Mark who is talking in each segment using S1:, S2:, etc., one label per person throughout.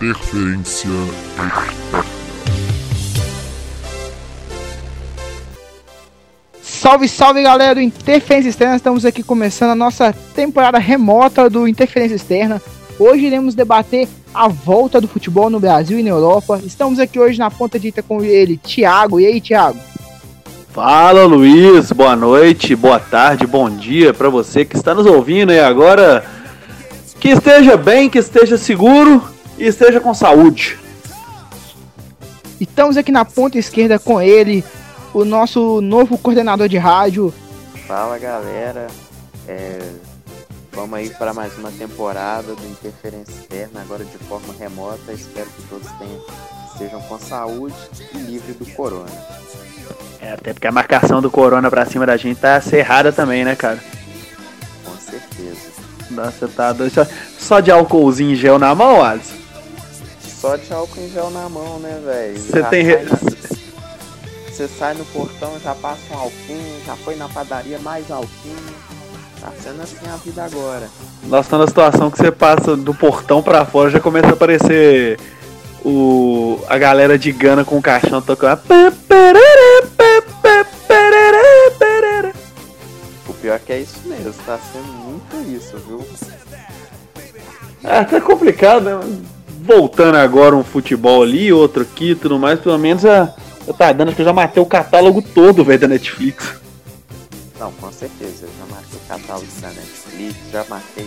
S1: Interferência Externa.
S2: Salve, salve galera do Interferência Externa, estamos aqui começando a nossa temporada remota do Interferência Externa. Hoje iremos debater a volta do futebol no Brasil e na Europa. Estamos aqui hoje na ponta dita com ele, Thiago. E aí, Thiago?
S3: Fala Luiz, boa noite, boa tarde, bom dia para você que está nos ouvindo e agora que esteja bem, que esteja seguro e esteja com saúde.
S2: Estamos aqui na ponta esquerda com ele, o nosso novo coordenador de rádio.
S4: Fala galera, é, vamos aí para mais uma temporada do Interferência Externa, agora de forma remota. Espero que todos tenham, estejam com saúde e livre do corona.
S3: É, até porque a marcação do corona pra cima da gente tá cerrada também, né, cara?
S4: Com certeza.
S3: Nossa, tá doido. Só, só de álcoolzinho em gel na mão, Alisson?
S4: Só de álcool em gel na mão, né, velho?
S3: Você tem. re-
S4: na- Você sai no portão, já passa um alquinho, já foi na padaria, mais alquinho. Tá sendo assim a vida agora.
S3: Nós estamos na situação que você passa do portão pra fora já começa a aparecer o a galera de Gana com o caixão tocando.
S4: O pior é que é isso mesmo, tá sendo muito isso, viu?
S3: É, tá complicado, né? Voltando agora um futebol ali, outro aqui tudo mais, pelo menos a, eu tá dando, que eu já matei o catálogo todo, velho, da Netflix.
S4: Não, com certeza. Eu já marquei o catálogo da Netflix, já marquei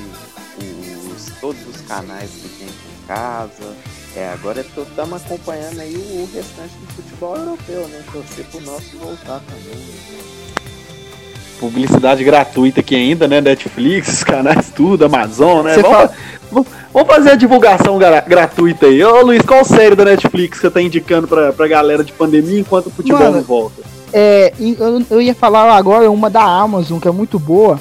S4: os, todos os canais que tem aqui em casa. É, agora estamos acompanhando aí o, restante do futebol europeu, né? Torcer pro nosso voltar também.
S3: Publicidade gratuita aqui ainda, né? Netflix, canais, tudo, Amazon, né? Vamos,
S2: fala-
S3: vamos- fazer a divulgação gra- gratuita aí. Ô Luiz, qual série da Netflix que você tá indicando pra, pra galera de pandemia enquanto o futebol
S2: Mano,
S3: não volta?
S2: É, eu, eu ia falar agora uma da Amazon, que é muito boa.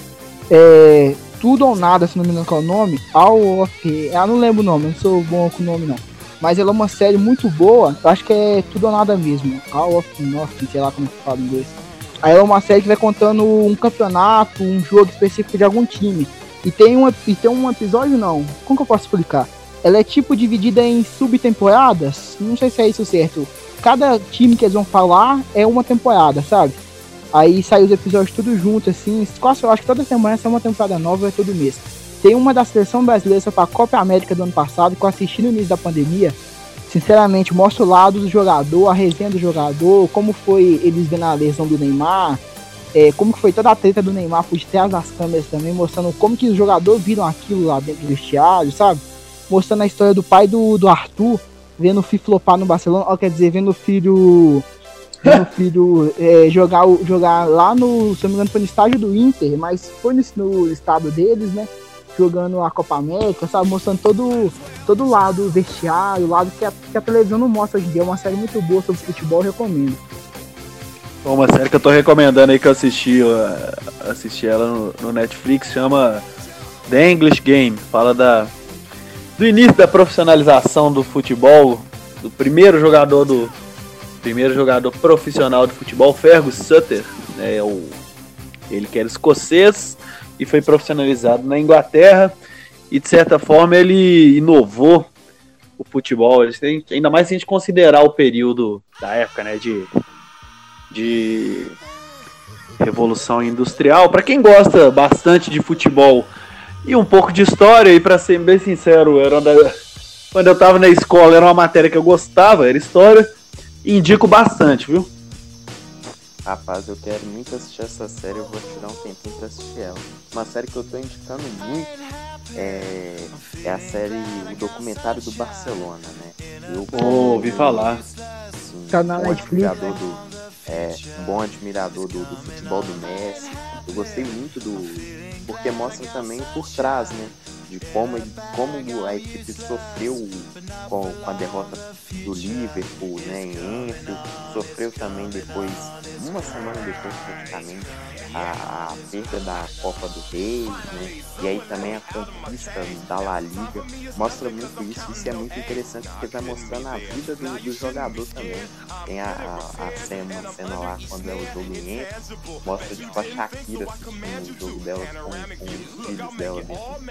S2: É, Tudo ou Nada, se não me engano qual é o nome. All of... Eu não lembro o nome, não sou bom com o nome não. Mas ela é uma série muito boa. Eu acho que é Tudo ou Nada mesmo. All of Nothing, sei lá como que fala em inglês. Aí é uma série que vai contando um campeonato, um jogo específico de algum time. E tem um, e tem um episódio, não. Como que eu posso explicar? Ela é tipo dividida em subtemporadas. Não sei se é isso certo. Cada time que eles vão falar é uma temporada, sabe? Aí sai os episódios tudo junto, assim. Quase, eu acho que toda semana sai uma temporada nova, é todo mês. Tem uma da seleção brasileira para a Copa América do ano passado, que eu assisti no início da pandemia. Sinceramente, mostra o lado do jogador, a resenha do jogador, como foi eles vendo a lesão do Neymar, é, como que foi toda a treta do Neymar por trás das câmeras também, mostrando como que os jogadores viram aquilo lá dentro do vestiário, sabe? Mostrando a história do pai do, do Arthur, vendo o filho flopar no Barcelona, ó, quer dizer, vendo o filho o filho é, jogar, jogar lá no, se não me engano, foi no estádio do Inter, mas foi no, no estado deles, né? Jogando a Copa América, sabe? Mostrando todo, todo lado vestiário, o lado que a, que a televisão não mostra hoje em dia. É uma série muito boa sobre futebol, recomendo.
S3: Uma série que eu tô recomendando aí que eu assisti, eu, assisti ela no, no Netflix, chama The English Game. Fala da, do início da profissionalização do futebol, do primeiro jogador do primeiro jogador profissional de futebol, Fergus Sutter, né, é o, ele que era escocês e foi profissionalizado na Inglaterra e de certa forma ele inovou o futebol, ainda mais se a gente considerar o período da época, né, de de revolução industrial. Para quem gosta bastante de futebol e um pouco de história, e para ser bem sincero, era da- quando eu tava na escola era uma matéria que eu gostava, era história, indico bastante, viu?
S4: Rapaz, eu quero muito assistir essa série, eu vou tirar um tempinho pra assistir ela. Uma série que eu tô indicando muito é, é a série, o documentário do Barcelona, né? Eu,
S3: Pô, ouvi falar.
S4: assim,
S2: Tá na
S4: bom admirador do, é, um bom admirador do, do futebol do Messi. Eu gostei muito do. Porque mostra também por trás, né? De como, ele, como a equipe sofreu com, com a derrota do Liverpool né, em Enfield, sofreu também depois, uma semana depois praticamente, a, a perda da Copa do Rei, né? E aí também a conquista da La Liga. Mostra muito isso, isso é muito interessante porque vai mostrando a vida do, do jogador também. Tem a, a, a cena, cena lá quando é o jogo em Enfield, mostra tipo a Shakira assistindo o jogo dela com, com os filhos dela dentro de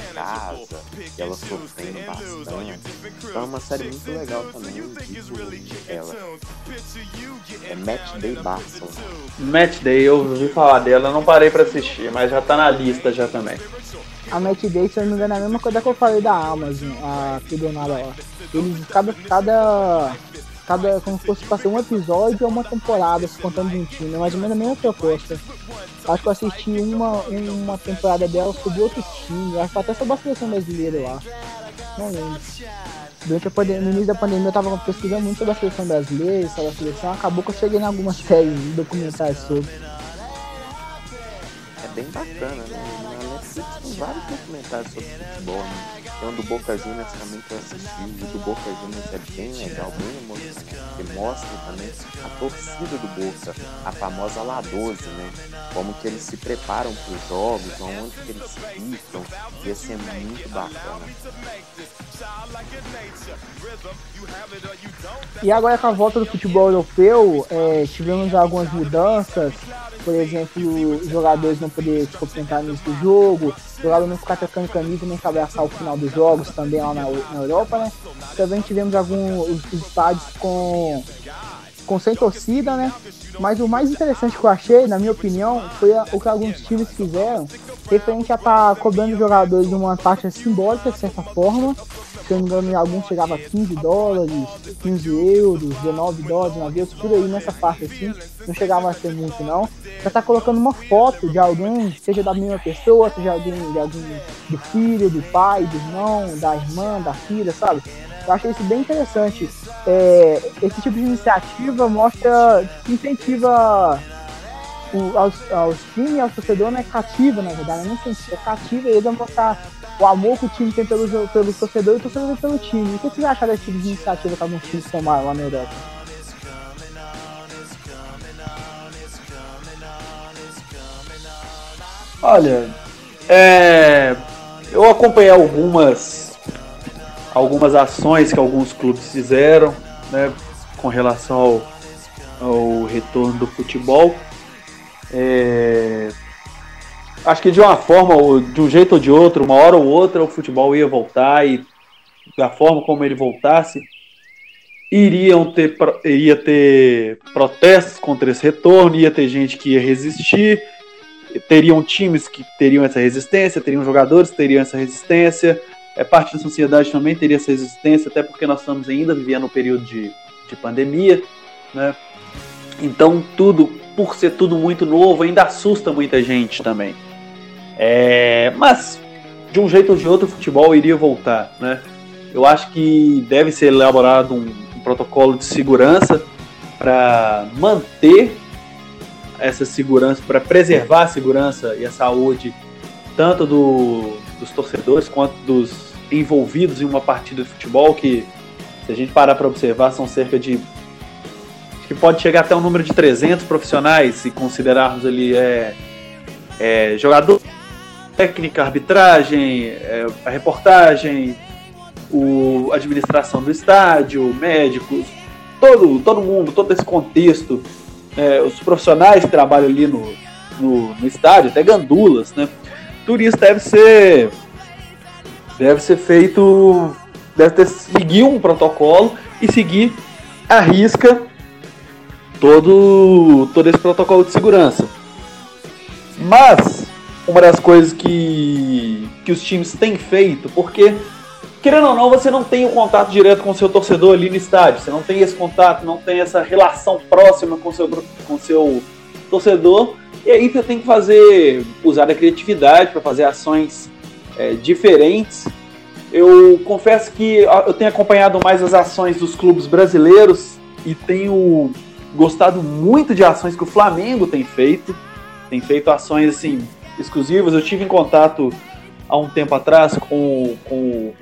S4: casa. casa, ela sofrendo bastante. Então é uma série muito legal também, ela. É Match Day Barcelona.
S3: Match Day, eu ouvi falar dela, não parei pra assistir, mas já tá na lista já também.
S2: A Match Day, se eu não me engano, é a mesma coisa que eu falei da Amazon, a tudo nada lá. Eles, cada, cada, cada, como se fosse pra ser um episódio ou uma temporada, se contando de um time, é mais ou menos a mesma proposta. Acho que eu assisti uma, uma temporada dela sobre outro time, acho que até sobre a seleção brasileira lá. Não lembro. Durante a pandemia, no início da pandemia eu tava pesquisando muito sobre a seleção brasileira, sobre a seleção, acabou que eu cheguei em algumas séries documentários sobre.
S4: É bem bacana, né? Na Netflix tem vários documentários sobre futebol, né? Um do Boca Juniors também que eu assisti, e do Boca Juniors é bem legal, bem emocionante, porque mostra também a torcida do Boca, a famosa La 12, né? Como que eles se preparam para os jogos, onde que eles ficam, ia ser muito bacana.
S2: E agora com a volta do futebol europeu, é, tivemos algumas mudanças, por exemplo, os jogadores não poder se concentrar no início do jogo, jogador não ficar trocando camisa nem abraçar o final dos jogos também lá na, na Europa, né? Também tivemos alguns estádios com, com sem torcida, né? Mas o mais interessante que eu achei, na minha opinião, foi o que alguns times fizeram, referente a estar tá cobrando jogadores uma taxa simbólica, de certa forma, se eu não me engano, alguns chegavam a 15 dólares, 15 euros, 19 dólares, 9 euros, por aí nessa parte assim, não chegava a ser muito não. Já tá colocando uma foto de alguém, seja da mesma pessoa, seja alguém, de alguém do filho, do pai, do irmão, da irmã, da filha, sabe? Eu achei isso bem interessante. É, esse tipo de iniciativa mostra, incentiva o, aos, aos times, aos torcedores, né? Cativa, na verdade, não incentiva, é cativa eles a mostrar o amor que o time tem pelo, pelo torcedor e o torcedor pelo time. O que vocês acharam desse tipo de iniciativa que alguns times tomaram lá na Europa?
S3: Olha, é, eu acompanhei algumas algumas ações que alguns clubes fizeram, né, com relação ao, ao retorno do futebol. É, acho que de uma forma, de um jeito ou de outro, uma hora ou outra, o futebol ia voltar e da forma como ele voltasse, iriam ter, iria ter protestos contra esse retorno, ia ter gente que ia resistir, teriam times que teriam essa resistência, teriam jogadores que teriam essa resistência, é parte da sociedade também teria essa resistência, até porque nós estamos ainda vivendo um período de, de pandemia, né? Então tudo, por ser tudo muito novo, ainda assusta muita gente também. É, mas, de um jeito ou de outro, o futebol iria voltar, né? Eu acho que deve ser elaborado um, um protocolo de segurança para manter essa segurança, para preservar a segurança e a saúde tanto do, dos torcedores quanto dos envolvidos em uma partida de futebol que, se a gente parar para observar, são cerca de que pode chegar até um número de 300 profissionais, se considerarmos ali é, é, jogador técnica, arbitragem, é, a reportagem, o, a administração do estádio, médicos, todo, todo mundo, todo esse contexto, é, os profissionais que trabalham ali no, no, no, estádio, até gandulas, né? Tudo isso deve ser deve ser feito, deve ter seguir um protocolo e seguir a risca todo todo esse protocolo de segurança. Mas uma das coisas que, que os times têm feito, porque, querendo ou não, você não tem o contato direto com o seu torcedor ali no estádio, você não tem esse contato, não tem essa relação próxima com seu, com seu torcedor, e aí você tem que fazer, usar a criatividade para fazer ações é, diferentes. Eu confesso que eu tenho acompanhado mais as ações dos clubes brasileiros e tenho gostado muito de ações que o Flamengo tem feito. Tem feito ações assim exclusivas. Eu tive em contato há um tempo atrás com, com,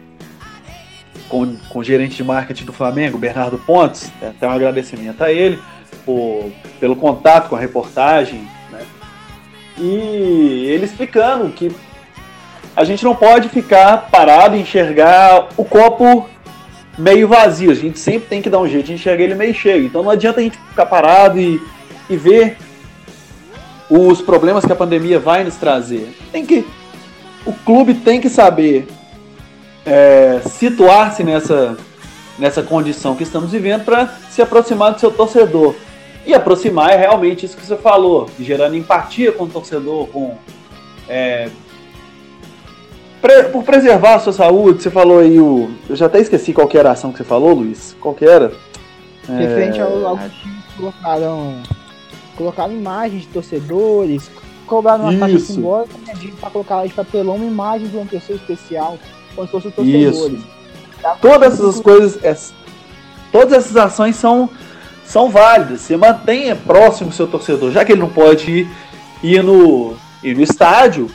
S3: com, com o gerente de marketing do Flamengo, Bernardo Pontes. Até um agradecimento a ele por, pelo contato com a reportagem. Né? E ele explicando que a gente não pode ficar parado e enxergar o copo meio vazio. A gente sempre tem que dar um jeito de enxergar ele meio cheio. Então não adianta a gente ficar parado e, e ver os problemas que a pandemia vai nos trazer. Tem que o clube tem que saber é, situar-se nessa, nessa condição que estamos vivendo para se aproximar do seu torcedor. E aproximar é realmente isso que você falou, gerando empatia com o torcedor, com é, pre, por preservar a sua saúde. Você falou aí o, eu já até esqueci qual era a ação que você falou, Luiz. Qual que era?
S2: Referente ao, ao que colocaram, colocaram imagens de torcedores, cobraram uma
S3: Isso.
S2: simbólica né, para colocar lá de papelão uma imagem de uma pessoa especial, como se fosse os torcedores. Tá?
S3: Todas essas coisas, ess- todas essas ações são, são válidas. Você mantenha próximo o seu torcedor, já que ele não pode ir, ir, no, ir no estádio,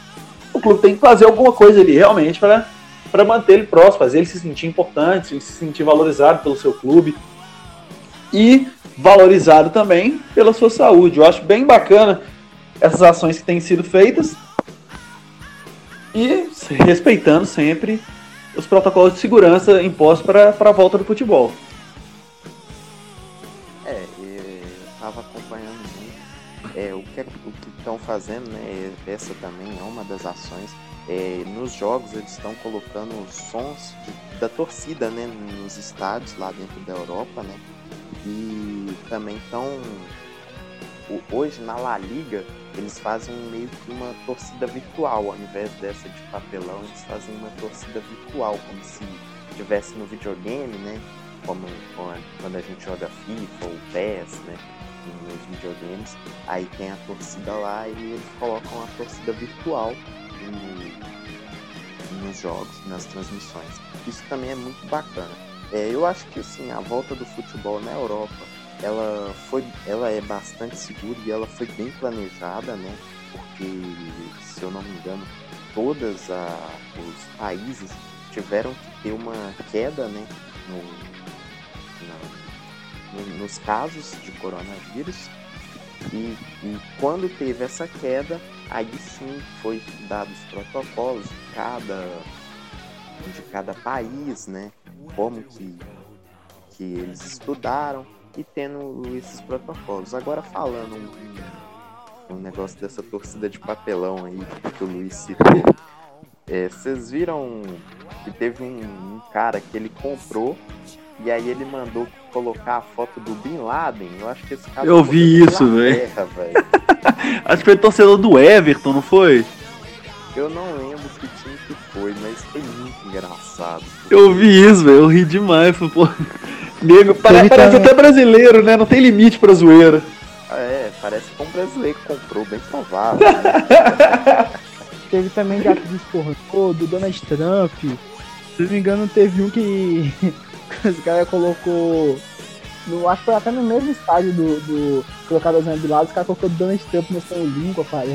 S3: clube tem que fazer alguma coisa ali realmente para para manter ele próximo, fazer ele se sentir importante, se sentir valorizado pelo seu clube e valorizado também pela sua saúde. Eu acho bem bacana essas ações que têm sido feitas e respeitando sempre os protocolos de segurança impostos para a volta do futebol.
S4: Estão fazendo, né? Essa também é uma das ações. É, nos jogos eles estão colocando sons de- da torcida, né? Nos estádios lá dentro da Europa, né? E também estão hoje na La Liga eles fazem meio que uma torcida virtual, ao invés dessa de papelão, eles fazem uma torcida virtual, como se tivesse no videogame, né? Como como quando a gente joga FIFA ou PES, né? Nos videogames, aí tem a torcida lá e eles colocam a torcida virtual no- nos jogos, nas transmissões. Isso também é muito bacana. É, eu acho que assim, a volta do futebol na Europa ela foi ela é bastante segura e ela foi bem planejada né porque se eu não me engano todas a, os países tiveram que ter uma queda né no, na- nos casos de coronavírus e, e quando teve essa queda aí sim foi dados protocolos de cada de cada país né como que que eles estudaram e tendo esses protocolos. Agora falando um, um negócio dessa torcida de papelão aí que o Luiz citou, é, vocês viram que teve um, um cara que ele comprou e aí ele mandou colocar a foto do Bin Laden. Eu acho que esse cara
S3: Eu vi
S4: é da
S3: isso, velho. Acho que foi torcedor do Everton, não foi?
S4: Eu não lembro que time que foi, mas foi muito engraçado.
S3: Eu vi isso, velho. Eu ri demais. Falei, pô, nego, pare-
S2: Teve
S3: parece
S2: também-
S3: até brasileiro, né? Não tem limite pra zoeira.
S4: É, parece que foi um brasileiro que comprou, bem provável. né?
S2: Teve também de atriz pornô, do Donald Trump. Se não me engano, teve um que os caras colocou. No, acho que foi até no mesmo estádio do, do colocado as de lado, os caras colocou Donald Trump mostrando o língua, vai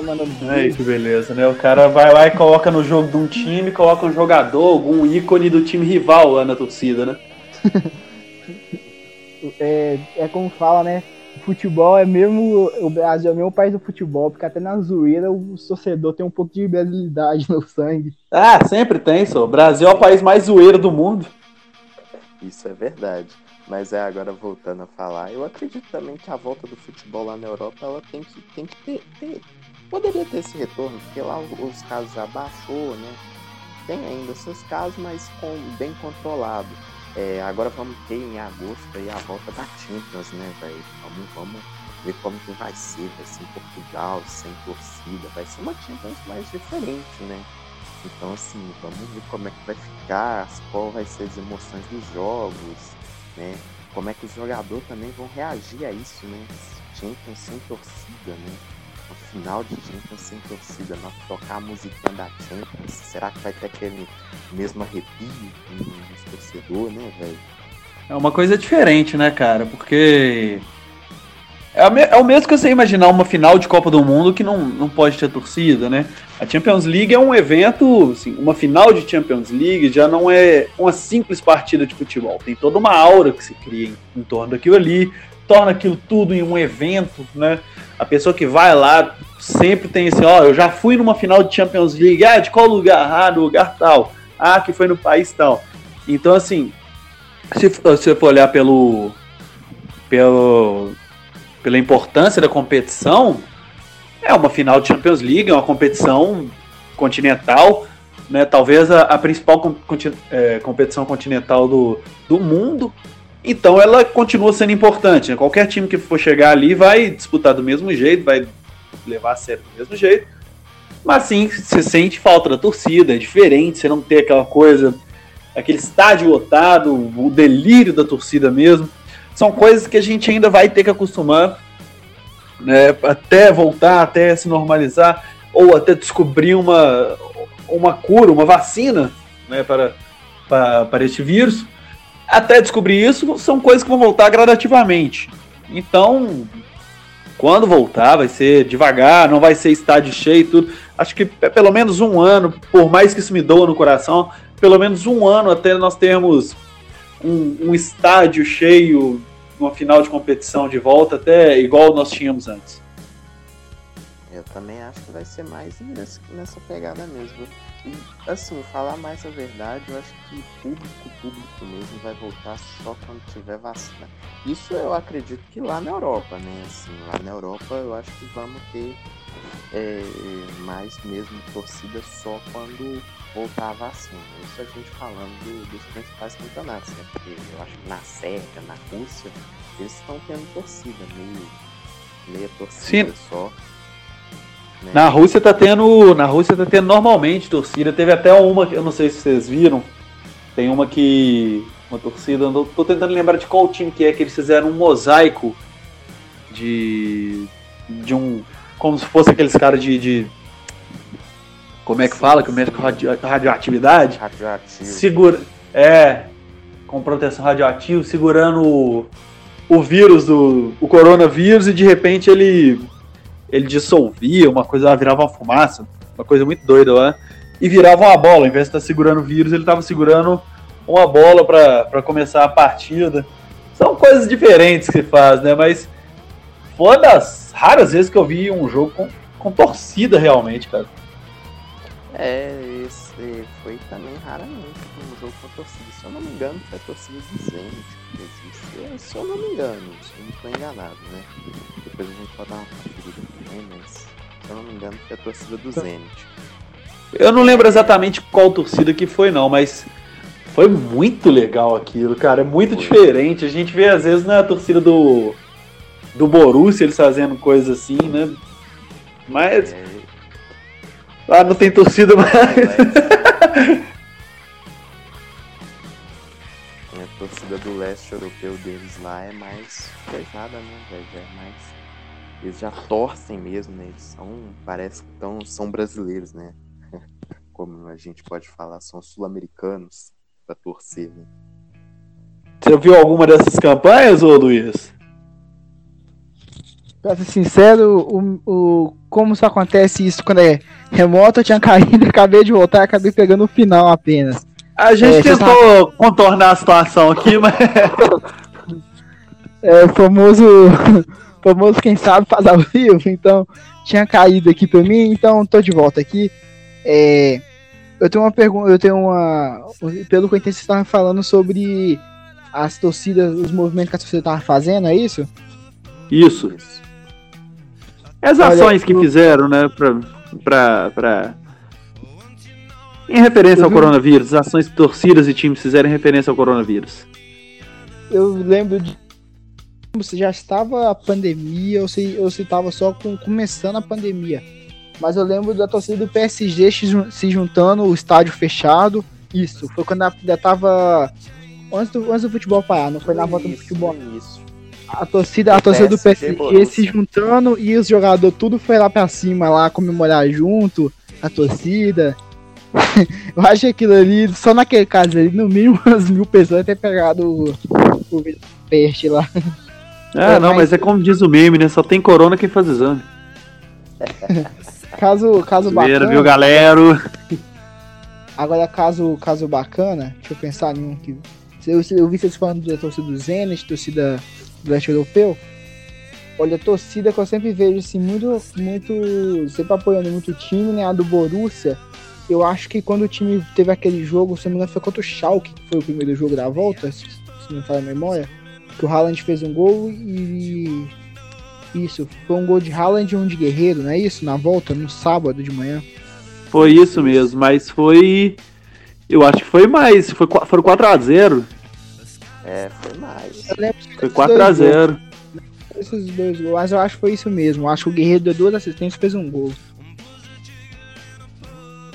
S2: mandando
S3: Aí, que beleza, né? O cara vai lá e coloca no jogo de um time, coloca um jogador, algum ícone do time rival lá na torcida, né?
S2: é, é como fala, né? Futebol é mesmo. O Brasil é o mesmo país do futebol, porque até na zoeira o torcedor tem um pouco de brasilidade no sangue.
S3: Ah, sempre tem, só. O Brasil é o país mais zoeiro do mundo.
S4: Isso é verdade. Mas é agora voltando a falar, eu acredito também que a volta do futebol lá na Europa ela tem que, tem que ter, ter- Poderia ter esse retorno, porque lá os casos abaixou, né? Tem ainda seus casos, mas com, bem controlado. É, agora vamos ter em agosto aí a volta da Champions, né, velho? Vamos, vamos ver como que vai ser. Vai ser em Portugal, sem torcida. Vai ser uma Champions mais diferente, né? Então, assim, vamos ver como é que vai ficar, qual vai ser as emoções dos jogos, né? Como é que os jogadores também vão reagir a isso, né? Champions sem torcida, né? No final de Champions sem torcida, na tocar a musiquinha da Champions, será que vai ter aquele mesmo arrepio nos torcedores, né, velho?
S3: É uma coisa diferente, né, cara? Porque. É, o é o mesmo que você imaginar uma final de Copa do Mundo que não, não pode ter torcida, né? A Champions League é um evento, assim, uma final de Champions League já não é uma simples partida de futebol. Tem toda uma aura que se cria em, em torno daquilo ali, torna aquilo tudo em um evento, né? A pessoa que vai lá sempre tem esse, ó, eu já fui numa final de Champions League, ah, de qual lugar? Ah, do lugar tal. Ah, que foi no país tal. Então, assim, se você for olhar pelo, pelo pela importância da competição, é uma final de Champions League, é uma competição continental né? Talvez a, a principal é, competição continental do, do mundo. Então ela continua sendo importante. Né? Qualquer time que for chegar ali vai disputar do mesmo jeito, vai levar a sério do mesmo jeito. Mas sim, você sente falta da torcida, é diferente, você não ter aquela coisa, aquele estádio lotado, o delírio da torcida mesmo. São coisas que a gente ainda vai ter que acostumar, né, até voltar, até se normalizar, ou até descobrir uma, uma cura, uma vacina né, para, para, para este vírus. Até descobrir isso, são coisas que vão voltar gradativamente. Então, quando voltar, vai ser devagar, não vai ser estádio cheio e tudo. Acho que é pelo menos um ano, por mais que isso me doa no coração, pelo menos um ano até nós termos um, um estádio cheio, uma final de competição de volta, até igual nós tínhamos antes.
S4: Eu também acho que vai ser mais nessa, pegada mesmo. E, assim, falar mais a verdade, eu acho que público, público mesmo vai voltar só quando tiver vacina. Isso eu acredito que lá na Europa, né? Assim, lá na Europa eu acho que vamos ter é, mais mesmo torcida só quando voltar a vacina. Isso a gente falando do- dos principais campeonatos, né? Porque eu acho que na Sérvia, na Rússia, eles estão tendo torcida, meio, meia torcida
S3: Sim.
S4: só. né?
S3: Na Rússia tá tendo. Na Rússia tá tendo normalmente torcida. Teve até uma que eu não sei se vocês viram. Tem uma que. Uma torcida. não Tô tentando lembrar de qual time que é, que eles fizeram um mosaico de. de um. Como se fosse aqueles caras de, de- Como é que fala? Que mexe com radio- radioatividade?
S4: radioativo.
S3: Segura. É. Com proteção radioativa, segurando o, o vírus do. o coronavírus e de repente ele. ele dissolvia, uma coisa virava uma fumaça, uma coisa muito doida lá. E virava uma bola, ao invés de estar segurando o vírus, ele estava segurando uma bola para começar a partida. São coisas diferentes que faz, né? Mas foi uma das raras vezes que eu vi um jogo com, com torcida realmente, cara.
S4: É, esse foi também raramente um jogo com torcida. Se eu não me engano, foi a torcida do Zenit que isso. É, Se eu não me engano, se eu não estou enganado, né? Depois a gente pode dar uma conferida também, mas se eu não me engano, foi a torcida do Zenit.
S3: Eu não lembro exatamente qual torcida que foi, não, mas foi muito legal aquilo, cara. É muito
S4: Foi.
S3: diferente. A gente vê, às vezes, na torcida do, do Borussia eles fazendo coisas assim, né? Mas
S4: É,
S3: lá não tem torcida mais.
S4: a torcida do leste europeu deles lá é mais pesada, né, velho? É mais. Eles já torcem mesmo, né? Eles são. Parece que tão, são brasileiros, né? Como a gente pode falar, são sul-americanos pra torcer, né?
S3: Você viu alguma dessas campanhas, ô Luiz?
S2: Pra ser sincero, o, o, como isso acontece isso quando é remoto, eu tinha caído, acabei de voltar, acabei pegando o final apenas.
S3: A gente
S2: É, você
S3: tentou contornar a situação aqui, mas
S2: É o famoso, famoso quem sabe faz ao vivo, então tinha caído aqui pra mim, então tô de volta aqui. É, eu tenho uma pergunta, eu tenho uma, pelo que eu entendi, vocês estavam falando sobre as torcidas, os movimentos que a torcida tava fazendo, é isso?
S3: isso.
S4: Isso.
S3: As
S2: Olha,
S3: ações que
S2: eu-
S3: fizeram, né, pra, pra, pra... Em referência ao coronavírus, as ações que torcidas e times fizeram em referência ao coronavírus.
S2: Eu lembro de se já estava a pandemia ou se, ou se estava só com, começando a pandemia. Mas eu lembro da torcida do PSG se jun- se juntando, o estádio fechado. Isso, foi quando ainda tava. Antes do, antes do futebol parar, não foi na volta do futebol.
S4: Isso.
S2: A torcida, a torcida do
S4: PSG,
S2: se juntando e os jogadores tudo foi lá pra cima lá comemorar junto, a torcida. eu acho que aquilo ali, só naquele caso ali, no mínimo umas mil pessoas ter pegado o, o lá.
S3: Ah,
S2: É,
S3: não,
S2: mas-
S3: mas é como diz o meme, né? Só tem corona quem faz exame.
S2: Caso, caso
S3: Zoeira,
S2: bacana.
S3: viu, galera?
S2: Agora, caso, caso bacana, deixa eu pensar em um que. Eu, eu vi vocês falando da torcida do Zenit, torcida do leste europeu. Olha, a torcida que eu sempre vejo assim, muito, muito. Sempre apoiando muito o time, né? A do Borussia. Eu acho que quando o time teve aquele jogo, se não me engano, foi contra o Schalke, que foi o primeiro jogo da volta, se se não falha a memória. Que o Haaland fez um gol e. Isso, foi um gol de Haaland e um de Guerreiro, não é isso? Na volta, no sábado de manhã.
S3: Foi isso mesmo, mas foi. Eu acho que foi mais. Foi, foram 4x0.
S4: É, foi mais.
S3: Foi
S2: esses dois
S3: 4x0.
S2: gols, Esses dois gols, mas eu acho que foi isso mesmo. Eu acho que o Guerreiro deu duas assistências e fez um gol.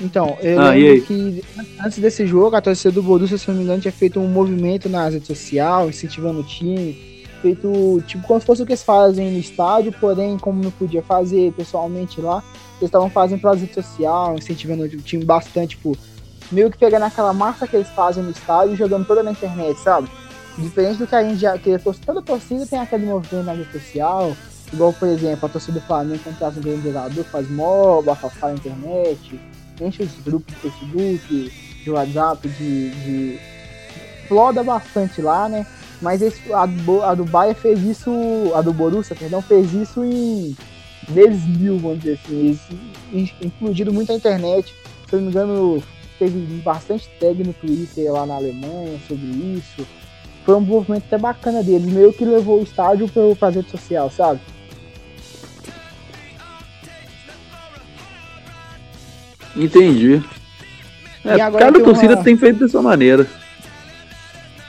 S2: Então, eu
S3: Ah,
S2: lembro que antes desse jogo, a torcida do Borussia, se não me engano, tinha feito um movimento nas redes sociais, incentivando o time. Feito, tipo, como se fosse o que eles fazem no estádio, porém, como não podia fazer pessoalmente lá, eles estavam fazendo pelas redes sociais, incentivando o time bastante, tipo, meio que pegando aquela massa que eles fazem no estádio e jogando toda na internet, sabe? Diferente do que a gente já. Que a torcida, toda torcida tem aquele movimento na rede social. Igual, por exemplo, a torcida do Flamengo, traz um grande jogador, faz mob, afastar na internet, enche os grupos de Facebook, de WhatsApp, de. de... Floda bastante lá, né? Mas esse, a, do a do fez isso. A do Borussia, perdão, fez isso em vezes mil, vamos dizer assim. Eles muito a internet. Se eu não me engano, teve bastante tag no Twitter lá na Alemanha sobre isso. Foi um movimento até bacana deles, meio que levou o estádio pra fazer rede social, sabe?
S3: Entendi. É, cada torcida
S2: uma-
S3: tem feito dessa maneira.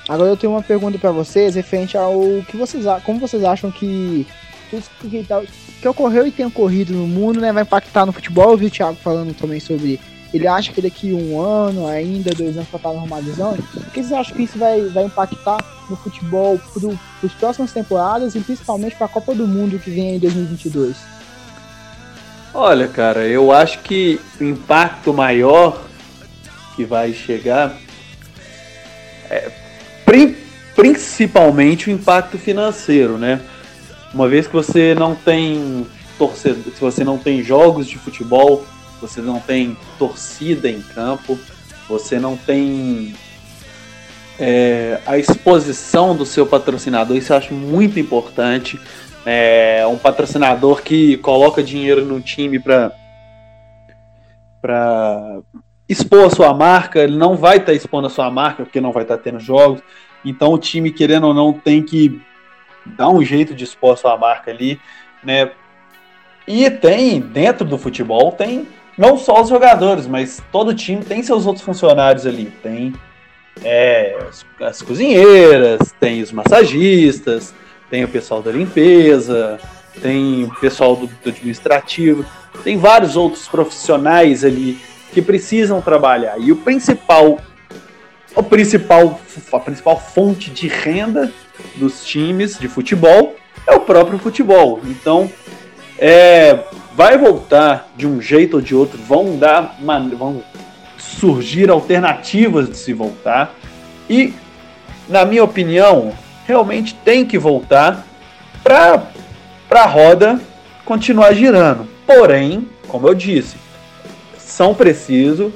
S2: Agora eu tenho uma pergunta pra vocês referente ao que vocês como vocês acham que tudo que, tá- que ocorreu e tem ocorrido no mundo, né, vai impactar no futebol. Eu vi o Thiago falando também sobre ele acha que daqui um ano, ainda dois anos pra estar normalizando. O que vocês acham que isso vai, vai impactar no futebol pro, pros próximas temporadas e principalmente pra Copa do Mundo que vem em 2022?
S3: Olha, cara, eu acho que o impacto maior que vai chegar é pri- principalmente o impacto financeiro, né? Uma vez que você não tem torcedor, se você não tem jogos de futebol, você não tem torcida em campo, você não tem é, a exposição do seu patrocinador, isso eu acho muito importante é, um patrocinador que coloca dinheiro no time para para expor a sua marca, ele não vai estar expondo a sua marca porque não vai estar tendo jogos. Então o time, querendo ou não, tem que dar um jeito de expor a sua marca ali, né? E tem, dentro do futebol, tem não só os jogadores, mas todo time tem seus outros funcionários ali. Tem é, as, as cozinheiras, tem os massagistas, tem o pessoal da limpeza, tem o pessoal do, do administrativo, tem vários outros profissionais ali que precisam trabalhar. E o principal, o principal, a principal fonte de renda dos times de futebol é o próprio futebol. Então, é, vai voltar de um jeito ou de outro, vão dar, vão surgir alternativas de se voltar. E, na minha opinião, realmente tem que voltar para a roda continuar girando. Porém, como eu disse, são preciso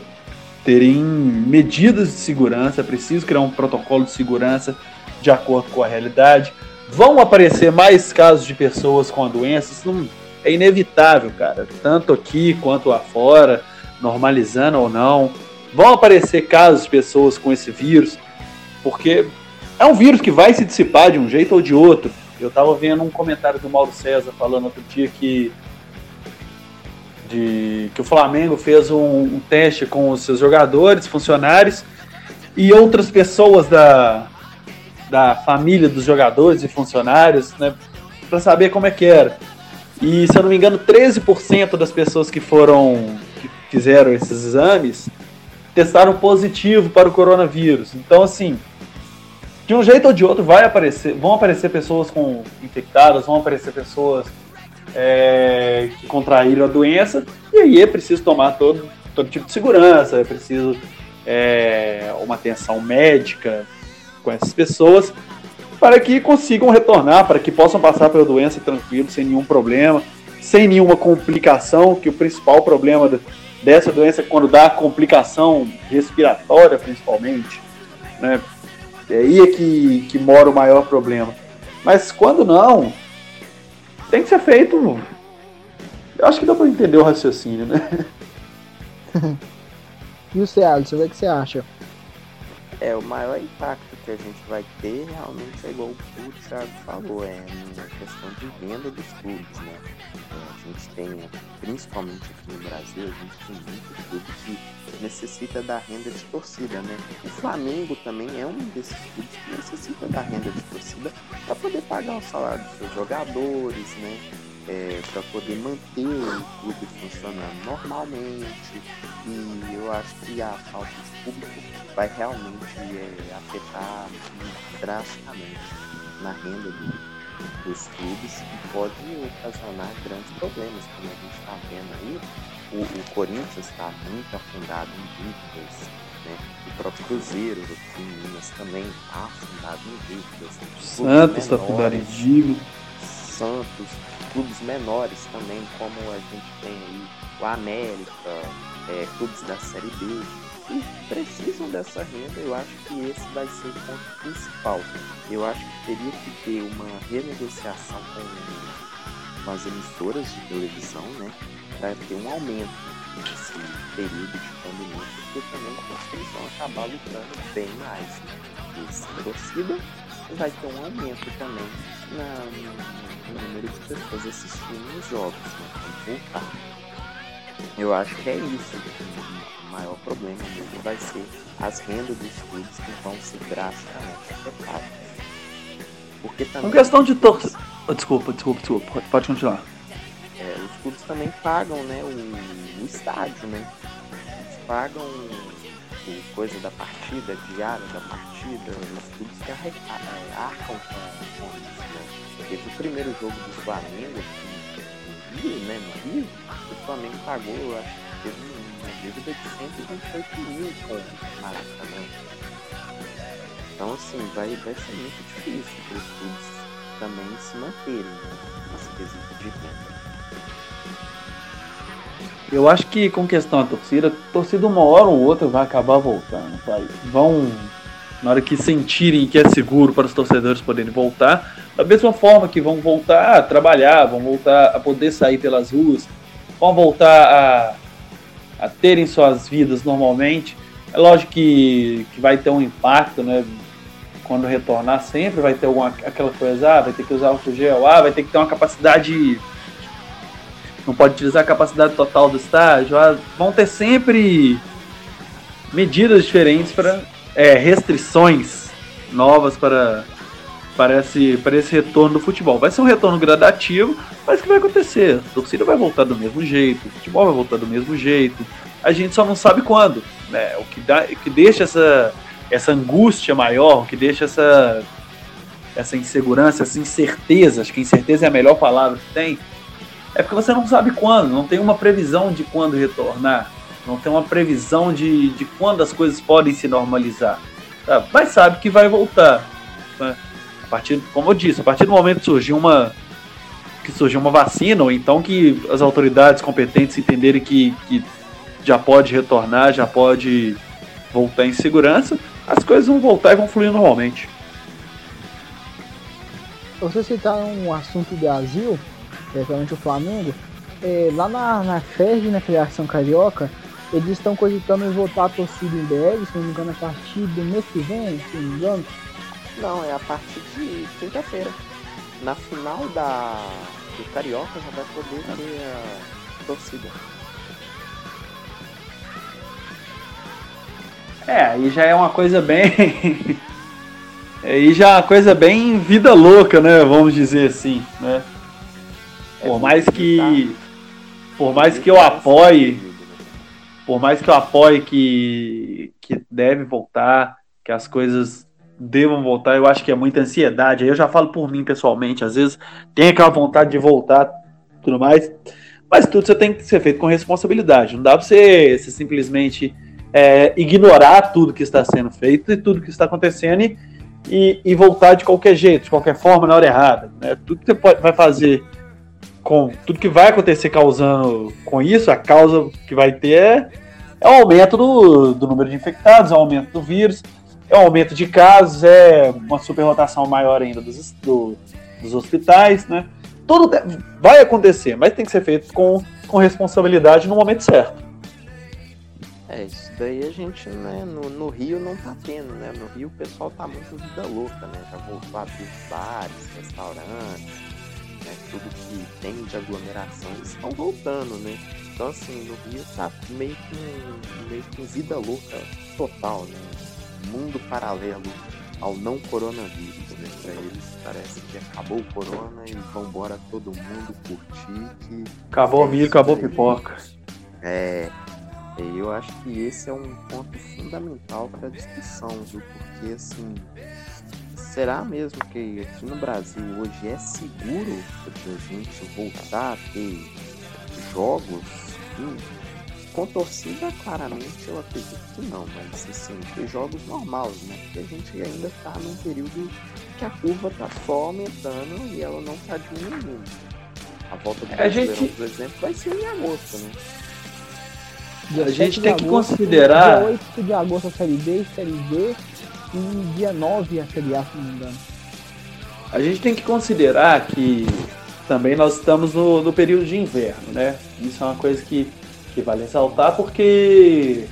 S3: terem medidas de segurança, preciso criar um protocolo de segurança de acordo com a realidade. Vão aparecer mais casos de pessoas com a doença, isso não é inevitável, cara. Tanto aqui quanto lá fora, normalizando ou não. Vão aparecer casos de pessoas com esse vírus, porque é um vírus que vai se dissipar de um jeito ou de outro. Eu tava vendo um comentário do Mauro César falando outro dia que de que o Flamengo fez um, um teste com os seus jogadores, funcionários e outras pessoas da, da família dos jogadores e funcionários, né, para saber como é que era. E se eu não me engano, 13% das pessoas que foram que fizeram esses exames testaram positivo para o coronavírus. Então, assim, de um jeito ou de outro vai aparecer, vão aparecer pessoas com infectadas, vão aparecer pessoas é, que contraíram a doença, e aí é preciso tomar todo, todo tipo de segurança, é preciso é, uma atenção médica com essas pessoas para que consigam retornar, para que possam passar pela doença tranquilo, sem nenhum problema, sem nenhuma complicação, que o principal problema dessa doença é quando dá complicação respiratória, principalmente, né? É aí é que, que mora o maior problema. Mas quando não, tem que ser feito. Eu acho que dá pra entender o raciocínio, né?
S2: E você, Alisson, o que você acha?
S4: É, o maior impacto que a gente vai ter realmente é igual o Thiago falou, é na questão de venda dos clubes, né? É, a gente tem, principalmente aqui no Brasil, a gente tem muito clube que necessita da renda de torcida, né? O Flamengo também é um desses clubes que necessita da renda de torcida para poder pagar o salário dos seus jogadores, né? É, para poder manter o clube funcionando normalmente. E eu acho que a falta de público vai realmente é, afetar drasticamente na renda do, dos clubes e pode ocasionar grandes problemas, como a gente está vendo aí. O, o Corinthians está muito afundado em dívidas, né? o próprio Cruzeiro aqui em Minas também está afundado em dívidas.
S3: Santos está afundado em dívidas.
S4: Santos, clubes menores também, como a gente tem aí o América, é, clubes da Série B que precisam dessa renda, eu acho que esse vai ser o ponto principal. Eu acho que teria que ter uma renegociação com, com as emissoras de televisão, né? Para ter um aumento nesse período de pandemia, porque também eles vão acabar lucrando bem mais. Né? Essa torcida vai ter um aumento também na, no número de pessoas assistindo os jogos, né? voltar. Eu acho que é isso maior problema mesmo vai ser as rendas dos clubes que vão ser drasticamente afetadas. Porque também.
S3: Uma questão de torcida. Oh, desculpa, desculpa, desculpa. Pode continuar.
S4: É, os clubes também pagam né, o, o estádio, né? Eles pagam o coisa da partida, diária da partida, os clubes que é, arcam com, com isso? Teve o primeiro jogo do Flamengo no Rio, né? No Rio, o Flamengo pagou, acho que teve uma dívida de 128 mil com o Maracanã. Então, assim, vai, vai ser muito difícil para os clubes também se manterem nesse quesito de renda.
S3: Eu acho que com questão da torcida, a torcida uma hora ou outra vai acabar voltando. Vai. Vão, na hora que sentirem que é seguro para os torcedores poderem voltar, da mesma forma que vão voltar a trabalhar, vão voltar a poder sair pelas ruas, vão voltar a a terem suas vidas normalmente. É lógico que, que vai ter um impacto, né? Quando retornar, sempre vai ter alguma, aquela coisa, ah, vai ter que usar o gel, ah, vai ter que ter uma capacidade. Não pode utilizar a capacidade total do estágio. Ah, vão ter sempre medidas diferentes para é, restrições novas para, para, esse, para esse retorno do futebol. Vai ser um retorno gradativo, mas o que vai acontecer? A torcida vai voltar do mesmo jeito, o futebol vai voltar do mesmo jeito. A gente só não sabe quando. Né? O que, dá, o que deixa essa, essa angústia maior, o que deixa essa, essa insegurança, essa incerteza, acho que incerteza é a melhor palavra que tem, é porque você não sabe quando, não tem uma previsão de quando retornar, não tem uma previsão de, de quando as coisas podem se normalizar. Tá? Mas sabe que vai voltar. Né? A partir, como eu disse, a partir do momento que surgir uma que surgiu uma vacina, ou então que as autoridades competentes entenderem que, que já pode retornar, já pode voltar em segurança, as coisas vão voltar e vão fluir normalmente.
S2: Você citar um assunto do Brasil, principalmente o Flamengo, é, lá na, na FERJ, na Federação Carioca, eles estão cogitando voltar a torcida em BR, se não me engano, a partir do mês que vem, se não me engano.
S4: Não, é a partir de quinta-feira. Na final da, do Carioca já vai poder ter a torcida.
S3: É, aí já é uma coisa bem. aí já é uma coisa bem vida louca, né? Vamos dizer assim, né? Por mais que. Por mais que eu apoie. Por mais que eu apoie que, que deve voltar, que as coisas devam voltar, eu acho que é muita ansiedade. Eu já falo por mim pessoalmente, às vezes tem aquela vontade de voltar, tudo mais. Mas tudo você tem que ser feito com responsabilidade. Não dá pra você, você simplesmente é, ignorar tudo que está sendo feito e tudo que está acontecendo e, e, e, voltar de qualquer jeito, de qualquer forma, na hora errada. Né? Tudo que você pode, vai fazer com tudo que vai acontecer causando com isso, a causa que vai ter é, é o aumento do, do número de infectados, é o aumento do vírus, é o aumento de casos, é uma superrotação maior ainda dos, do, dos hospitais, né? Tudo vai acontecer, mas tem que ser feito com, com responsabilidade no momento certo.
S4: É, isso daí a gente, né, no, no Rio não tá tendo, né? No Rio o pessoal tá muito vida louca, né? Já voltou a abrir bares, restaurantes, né? Tudo que tem de aglomeração, estão voltando, né? Então assim, no Rio tá meio que meio que vida louca total, né? Mundo paralelo ao não coronavírus, né? Pra eles parece que acabou o corona e vambora todo mundo curtir que.
S3: Acabou o
S4: é
S3: milho,
S4: isso
S3: acabou a pipoca.
S4: É, e eu acho que esse é um ponto fundamental para a discussão, viu? Porque assim, será mesmo que aqui no Brasil hoje é seguro para a gente voltar a ter jogos? Hum, com torcida, claramente eu acredito que não, mas assim, ter jogos normais, né? Porque a gente ainda está num período que a curva está só aumentando e ela não está diminuindo. A volta do
S3: A gente-
S4: por exemplo, vai ser em agosto, né?
S3: A gente
S2: 7
S3: tem que
S2: agosto,
S3: considerar-
S2: Dia 8 de agosto a Série B, Série D. E dia 9 a Série A, se não me engano.
S3: A gente tem que considerar que também nós estamos no, no período de inverno, né? Isso é uma coisa que, que vale ressaltar porque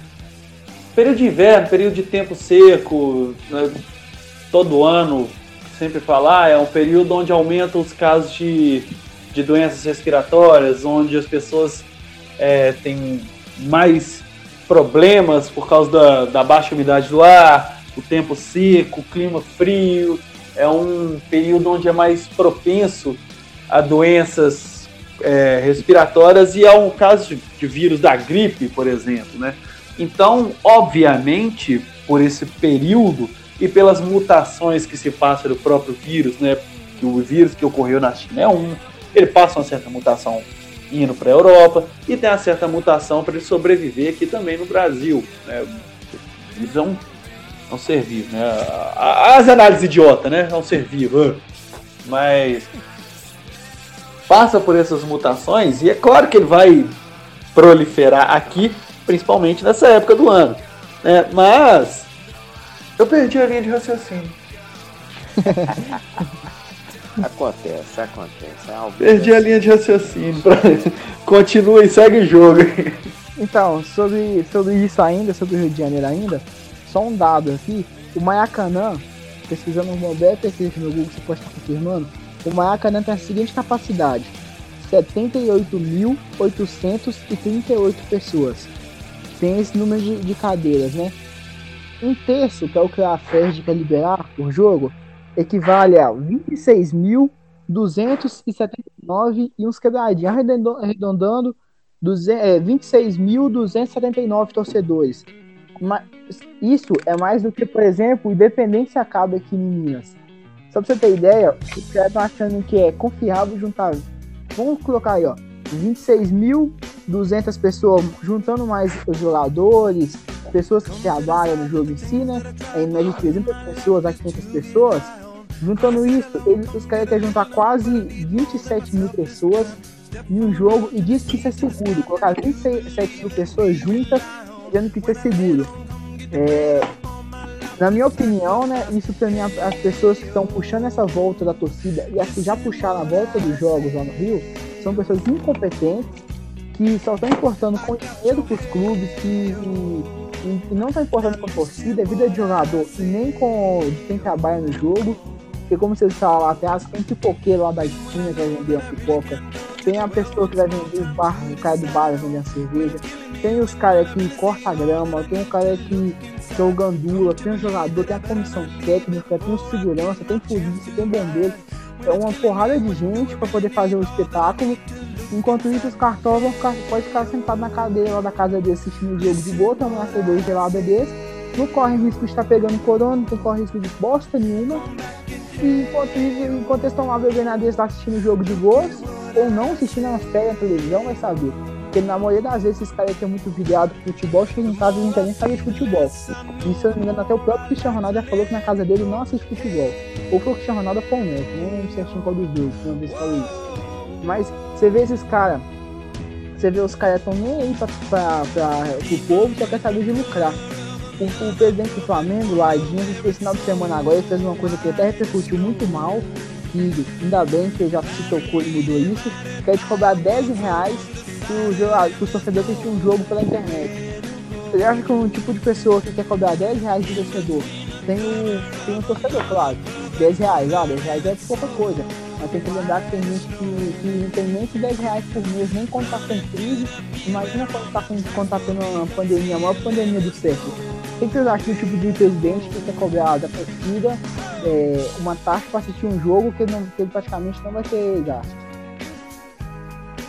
S3: período de inverno, período de tempo seco, né? todo ano sempre falar, é um período onde aumentam os casos de, de doenças respiratórias, onde as pessoas é, têm mais problemas por causa da, da baixa umidade do ar, o tempo seco, o clima frio, é um período onde é mais propenso a doenças é, respiratórias e a um caso de, de vírus da gripe, por exemplo, né? Então, obviamente, por esse período e pelas mutações que se passa do próprio vírus, né? Que o vírus que ocorreu na China é um, ele passa uma certa mutação indo para a Europa e tem uma certa mutação para ele sobreviver aqui também no Brasil. Né? Vírus é um, é um ser vivo, né? As análises idiota, né? É um ser vivo. ah. Mas passa por essas mutações e é claro que ele vai proliferar aqui, principalmente nessa época do ano. Né? Mas eu perdi a linha de raciocínio.
S4: Acontece, acontece. É
S3: Perdi a linha de raciocínio. Continua e segue o jogo.
S2: Então, sobre, sobre isso ainda, sobre o Rio de Janeiro ainda, só um dado aqui, o Maracanã, pesquisando uma breve pesquisa no Google, você pode estar confirmando, o Maracanã tem a seguinte capacidade, 78.838 pessoas. Tem esse número de, de cadeiras, né? Um terço, que é o que a FERJ quer liberar por jogo, equivale a 26.279 e uns quebradinhos, arredondando, arredondando duze- é, 26.279 torcedores. Mas isso é mais do que, por exemplo, o Independência acaba aqui em Minas. Só pra você ter ideia, os caras estão achando que é confiável juntar. Vamos colocar aí, ó. 26.200 pessoas, juntando mais os jogadores, pessoas que trabalham no jogo em si, né? Em média de 300 pessoas a 500 pessoas. Juntando isso, eles, os caras querem juntar quase 27 mil pessoas em um jogo e diz que isso é seguro. Colocar 27 mil pessoas juntas dizendo que isso é seguro. É, na minha opinião, né, isso pra mim, as pessoas que estão puxando essa volta da torcida e as que já puxaram a volta dos jogos lá no Rio, são pessoas incompetentes que só estão importando com dinheiro pros clubes, que e, e- não estão importando com a torcida, vida de jogador e nem com quem trabalha no jogo. Porque como vocês falaram lá atrás, tem pipoqueiro lá da esquina que vai vender pipoca, tem a pessoa que vai vender o bar, o cara do bar uma cerveja, tem os caras que corta a grama, tem o cara que que é o gandula, tem o jogador, tem a comissão técnica, tem o segurança, tem polícia, tem bombeiro. É uma porrada de gente para poder fazer o espetáculo. Enquanto isso, os cartões vão ficar, pode ficar sentado na cadeira lá da casa dele assistindo o jogo de boa, tomando uma cerveja gelada desse. Não corre risco de estar pegando corona, não corre risco de bosta nenhuma. E enquanto, isso, enquanto eles estão lá bebendo a deles, assistindo o jogo de gols, ou não assistindo uma série na televisão, vai saber. Porque na maioria das vezes esses caras que é muito vidrado com futebol, chega em casa e não quer nem saber de futebol. E se eu não me engano, até o próprio Cristiano Ronaldo já falou que na casa dele não assiste futebol. Ou foi o Cristiano Ronaldo ou o Neto, não lembro certinho qual dos dois, uma vez falou isso. Mas você vê esses caras, você vê os caras tão nem aí pra, pra, pra, pro povo, só quer saber de lucrar. O, o presidente do Flamengo, lá, Dinho, esse final de semana agora, ele fez uma coisa que até repercutiu muito mal, que ainda bem que já se tocou e mudou isso, que é cobrar 10 reais pro, jogador, pro torcedor que tinha um jogo pela internet. Você acha que um tipo de pessoa que quer cobrar 10 reais de torcedor tem um, tem um torcedor, claro. 10 reais, ah, 10 reais é pouca coisa. Mas tem que lembrar que tem gente que, que não tem nem que 10 reais por mês, nem quando tá com crise. Imagina quando tá, com, quando tá tendo uma pandemia, a maior pandemia do século. O que vocês acham do tipo de presidente que quer cobrar da torcida é, uma taxa para assistir um jogo que, não, que ele praticamente não vai ter gasto?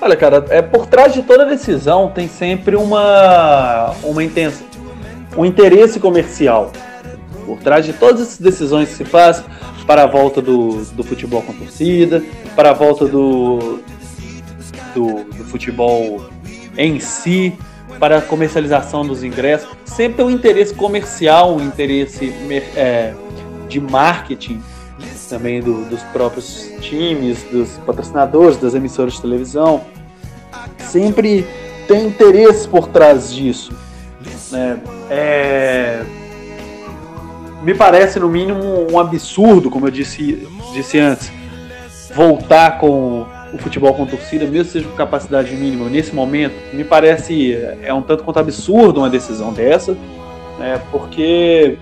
S3: Olha, cara, é por trás de toda decisão tem sempre uma uma intenção, um interesse comercial. Por trás de todas essas decisões que se faz para a volta do, do futebol com torcida, para a volta do, do, do futebol em si, para a comercialização dos ingressos, sempre um interesse comercial, um interesse é, de marketing também do, dos próprios times, dos patrocinadores, das emissoras de televisão. Sempre tem interesse por trás disso. Né? É... Me parece, no mínimo, um absurdo, como eu disse, disse antes, voltar com o futebol com torcida, mesmo seja com capacidade mínima, nesse momento, me parece é um tanto quanto absurdo uma decisão dessa, né? porque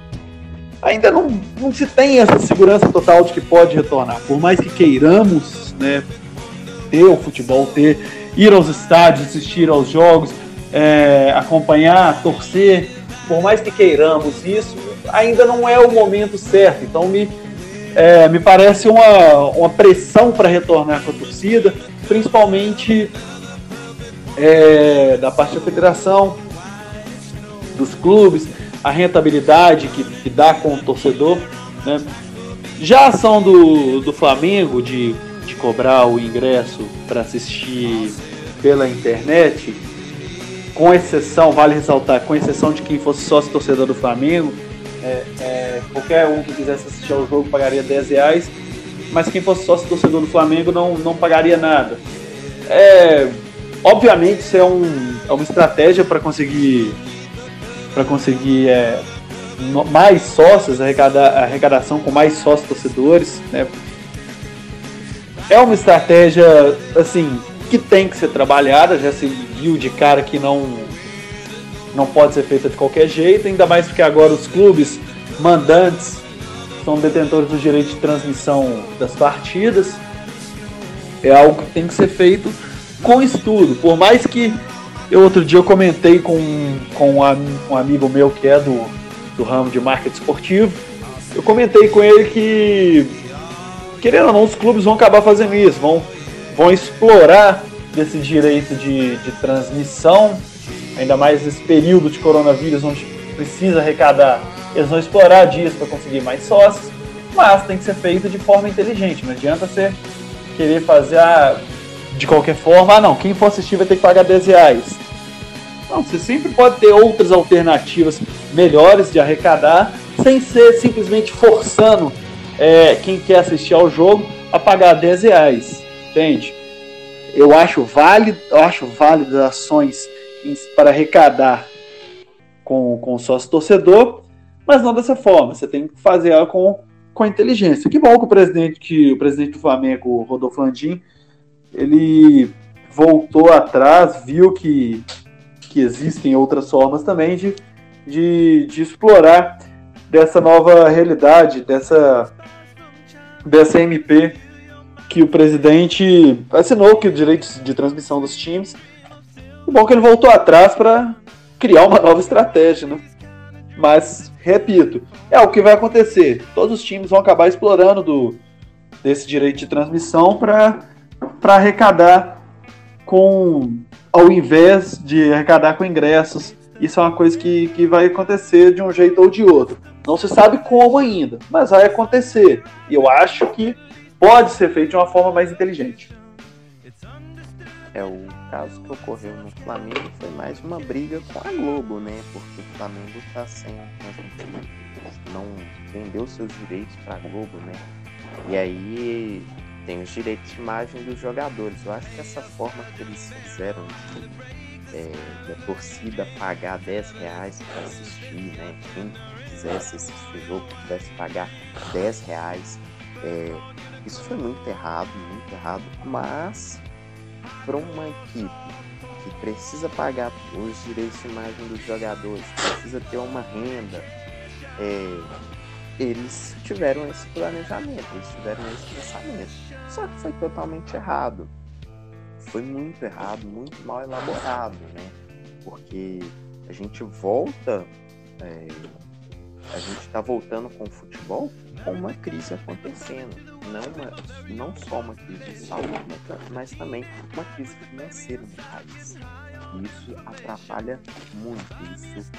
S3: ainda não, não se tem essa segurança total de que pode retornar. Por mais que queiramos né, ter o futebol, ter ir aos estádios, assistir aos jogos, é, acompanhar, torcer, por mais que queiramos isso, ainda não é o momento certo. Então me, é, me parece uma, uma pressão para retornar com a torcida, principalmente é, da parte da federação, dos clubes, a rentabilidade que, que dá com o torcedor. Né? Já a ação do, do Flamengo de, de cobrar o ingresso para assistir pela internet, com exceção, vale ressaltar, com exceção de quem fosse sócio torcedor do Flamengo, é, é, qualquer um que quisesse assistir ao jogo pagaria 10 reais, mas quem fosse sócio torcedor do Flamengo não, não pagaria nada. É, obviamente isso é, um, é uma estratégia para conseguir para conseguir é, mais sócios, arrecada, arrecadação com mais sócios torcedores. Né? É uma estratégia assim que tem que ser trabalhada, já se viu de cara que não não pode ser feita de qualquer jeito, ainda mais porque agora os clubes mandantes são detentores do direito de transmissão das partidas. É algo que tem que ser feito com estudo, por mais que eu outro dia eu comentei com, com um amigo meu que é do, do ramo de marketing esportivo. Eu comentei com ele que, querendo ou não, os clubes vão acabar fazendo isso, vão, vão explorar desse direito de, de transmissão, ainda mais nesse período de coronavírus onde precisa arrecadar. Eles vão explorar disso para conseguir mais sócios, mas tem que ser feito de forma inteligente. Não adianta você querer fazer a de qualquer forma, ah não, quem for assistir vai ter que pagar 10 reais. Não, você sempre pode ter outras alternativas melhores de arrecadar, sem ser simplesmente forçando é, quem quer assistir ao jogo a pagar 10 reais. Entende? Eu acho válido, eu acho válido ações para arrecadar com, com sócio torcedor, mas não dessa forma. Você tem que fazer ela com, com inteligência. Que bom que o presidente, que o presidente do Flamengo, Rodolfo Landim, ele voltou atrás, viu que, que existem outras formas também de, de, de explorar dessa nova realidade, dessa, dessa MP que o presidente assinou que o direito de transmissão dos times. O bom é que ele voltou atrás para criar uma nova estratégia, né? Mas, repito, é o que vai acontecer. Todos os times vão acabar explorando do, desse direito de transmissão para arrecadar com ao invés de arrecadar com ingressos. Isso é uma coisa que, que vai acontecer de um jeito ou de outro. Não se sabe como ainda, mas vai acontecer. E eu acho que pode ser feito de uma forma mais inteligente.
S4: É, o caso que ocorreu no Flamengo foi mais uma briga com a Globo, né? Porque o Flamengo está sem não vendeu seus direitos para a Globo, né? E aí tem os direitos de imagem dos jogadores. Eu acho que essa forma que eles fizeram de é, da torcida pagar 10 reais para assistir, né? Quem quisesse assistir o jogo pudesse pagar 10 reais. É, isso foi muito errado, muito errado, mas para uma equipe que precisa pagar os direitos de imagem dos jogadores, precisa ter uma renda, é, eles tiveram esse planejamento, eles tiveram esse pensamento. Só que foi totalmente errado. Foi muito errado, muito mal elaborado, né? Porque a gente volta, é, a gente está voltando com o futebol com uma crise acontecendo. Não, uma, não só uma crise de saúde, mas também uma crise financeira no país. Isso atrapalha muito, isso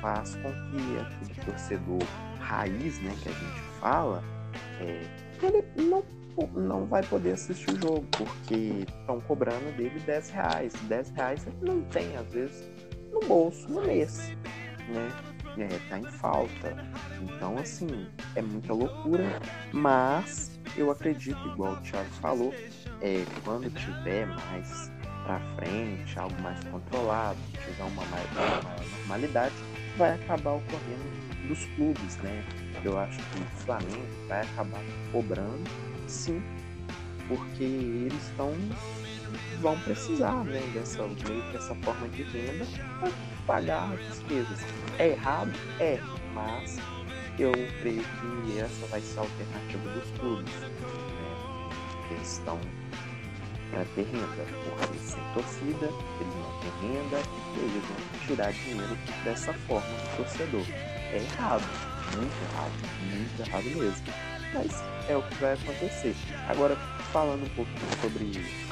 S4: faz com que aquele torcedor raiz, né, que a gente fala, é, ele não, não vai poder assistir o jogo, porque estão cobrando dele 10 reais. 10 reais ele não tem, às vezes, no bolso no mês, né? É, tá em falta. Então, assim, é muita loucura, mas eu acredito, igual o Thiago falou, é, quando tiver mais para frente, algo mais controlado, tiver uma maior, normalidade, vai acabar ocorrendo dos clubes, né? Eu acho que o Flamengo vai acabar cobrando, sim, porque eles estão vão precisar né, dessa meio que essa forma de renda para pagar as despesas. É errado? É, mas eu creio que essa vai ser a alternativa dos clubes. Né? Eles estão para ter renda, porque sem torcida, eles não têm renda e eles vão tirar dinheiro dessa forma do torcedor. É errado, muito errado, muito errado mesmo. Mas é o que vai acontecer. Agora, falando um pouquinho sobre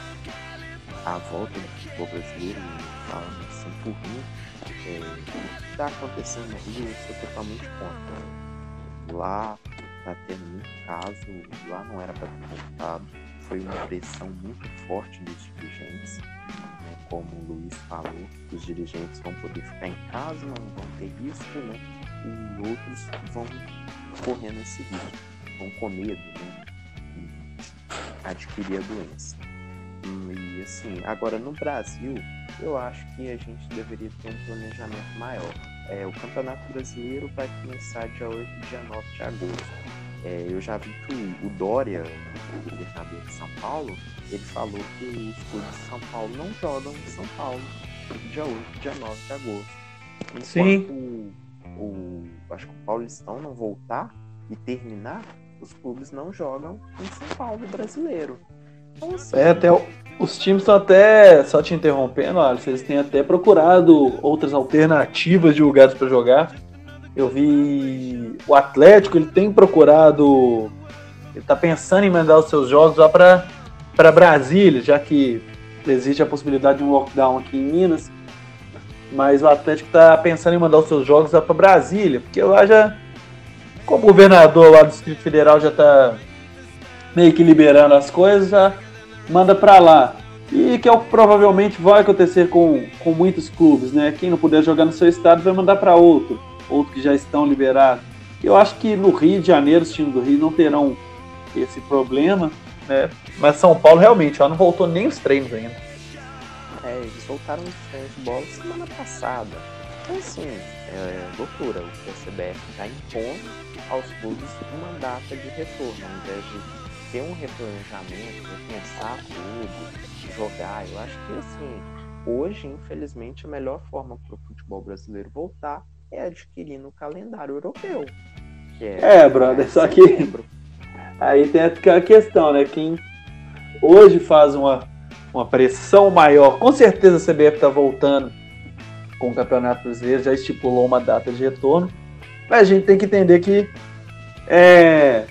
S4: a volta do futebol brasileiro, falando assim por mim, é, o que está acontecendo no eu sou totalmente contra. Lá está tendo muito caso, lá não era para ter voltado foi uma pressão muito forte dos dirigentes, né? como o Luiz falou, os dirigentes vão poder ficar em casa, não vão ter risco, né? e outros vão correndo esse risco, vão com medo né? adquirir a doença. E assim, agora no Brasil, eu acho que a gente deveria ter um planejamento maior. É, o Campeonato Brasileiro vai começar dia 8 e dia 9 de agosto. É, eu já vi que o Dória, o governador de São Paulo, ele falou que os clubes de São Paulo não jogam em São Paulo dia 8, dia 9 de agosto. Enquanto Sim. O, o, acho que o Paulistão não voltar e terminar, os clubes não jogam em São Paulo brasileiro.
S3: É, até os times estão até, só te interrompendo, Alisson, eles têm até procurado outras alternativas de lugares para jogar. Eu vi o Atlético, ele tem procurado, ele está pensando em mandar os seus jogos lá para Brasília, já que existe a possibilidade de um lockdown aqui em Minas. Mas o Atlético está pensando em mandar os seus jogos lá para Brasília, porque lá já, como o governador lá do Distrito Federal já está meio que liberando as coisas, já manda para lá. E que é o que provavelmente vai acontecer com, com muitos clubes, né? Quem não puder jogar no seu estado vai mandar para outro outros que já estão liberados. Eu acho que no Rio de Janeiro, os times do Rio não terão esse problema, né? Mas São Paulo realmente ó, não voltou nem os treinos ainda.
S4: É, eles voltaram os treinos de bola semana passada. Então assim, é loucura. O CBF está impondo aos clubes uma data de retorno, ao invés de ter um replanejamento, repensar tudo, jogar. Eu acho que assim, hoje, infelizmente, a melhor forma para o futebol brasileiro voltar é adquirindo o calendário europeu.
S3: é, é brother, só que aí tem a questão, né? Quem hoje faz uma, uma pressão maior, com certeza a CBF está voltando com o Campeonato Brasileiro, já estipulou uma data de retorno, mas a gente tem que entender que é,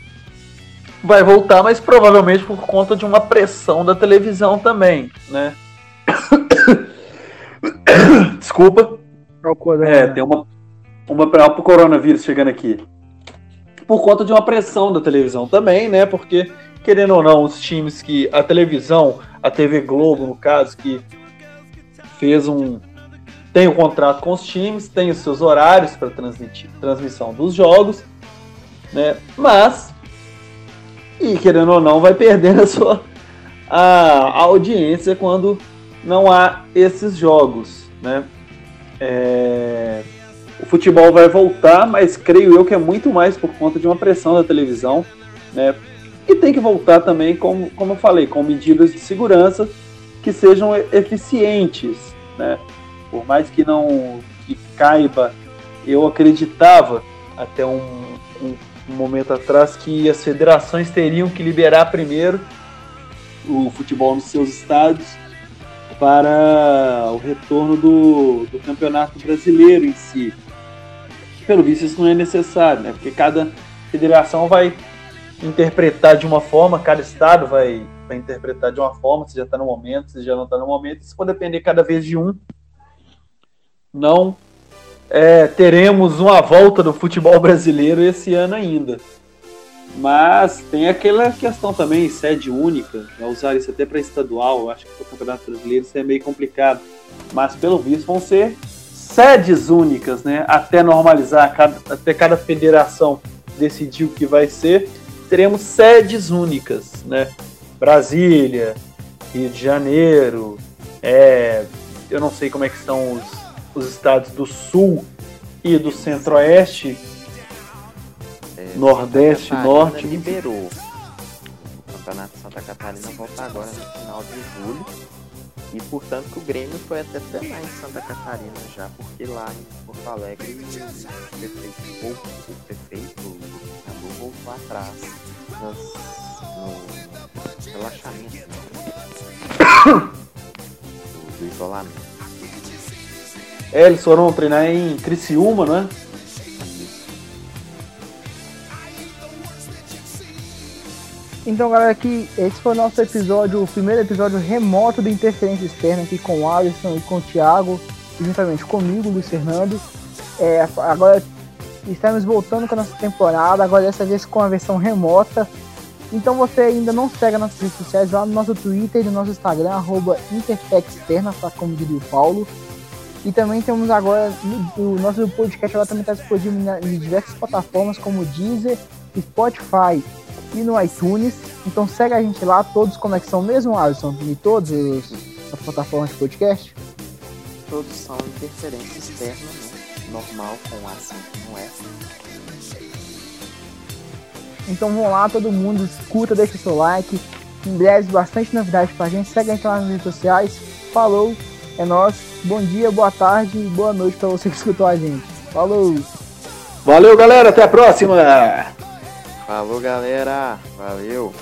S3: vai voltar, mas provavelmente por conta de uma pressão da televisão também, né? Desculpa. É, tem uma, uma para o coronavírus chegando aqui. Por conta de uma pressão da televisão também, né? Porque, querendo ou não, os times que. A televisão, a TV Globo, no caso, que fez um. Tem um contrato com os times, tem os seus horários para transmitir transmissão dos jogos, né? Mas, e querendo ou não, vai perdendo a sua a, a audiência quando não há esses jogos, né? É, o futebol vai voltar, mas creio eu que é muito mais por conta de uma pressão da televisão, né? E tem que voltar também, como, como eu falei, com medidas de segurança que sejam eficientes, né? Por mais que não que caiba, eu acreditava até um, um, um momento atrás que as federações teriam que liberar primeiro o futebol nos seus estádios para o retorno do, do campeonato brasileiro em si. Pelo visto, isso não é necessário, né? Porque cada federação vai interpretar de uma forma, cada estado vai, vai interpretar de uma forma, se já está no momento, se já não está no momento, isso pode depender cada vez de um. Não é, teremos uma volta do futebol brasileiro esse ano ainda. Mas tem aquela questão também, sede única, vai usar isso até para estadual, acho que para o Campeonato Brasileiro isso é meio complicado. Mas pelo visto vão ser sedes únicas, né? Até normalizar, cada, até cada federação decidir o que vai ser, teremos sedes únicas, né? Brasília, Rio de Janeiro, é, eu não sei como é que estão os, os estados do Sul e do Centro-Oeste,
S4: É,
S3: Nordeste,
S4: Santa
S3: Norte.
S4: Catarina liberou. O Campeonato de Santa Catarina volta agora no final de julho. E portanto que o Grêmio foi até treinar em Santa Catarina já, porque lá em Porto Alegre o prefeito, ou o prefeito, o voltou atrás nas, no relaxamento né, do, do isolamento.
S3: É, eles foram treinar em Criciúma, né?
S2: Então, galera, aqui esse foi o nosso episódio, o primeiro episódio remoto do Interferência Externa aqui com o Alisson e com o Thiago, juntamente comigo, Luiz Fernando. É, agora estamos voltando com a nossa temporada, agora dessa vez com a versão remota. Então você ainda não segue nossas redes sociais, lá no nosso Twitter e no nosso Instagram, arroba Intertexterna, tá como diria o Paulo. E também temos agora, o nosso podcast agora também está disponível em diversas plataformas como Deezer, Spotify e no iTunes. Então segue a gente lá, todos como é que são mesmo, Alisson? Em todas as, as plataformas de podcast.
S4: Todos são interferência externa, né? Normal, com acento no F.
S2: Então vamos lá, todo mundo escuta, deixa seu like. Em breve, bastante novidade pra gente. Segue a gente lá nas redes sociais. Falou, é nóis. Bom dia, boa tarde e boa noite pra você que escutou a gente. Falou!
S3: Valeu, galera, até a próxima!
S4: Falou, galera. Valeu.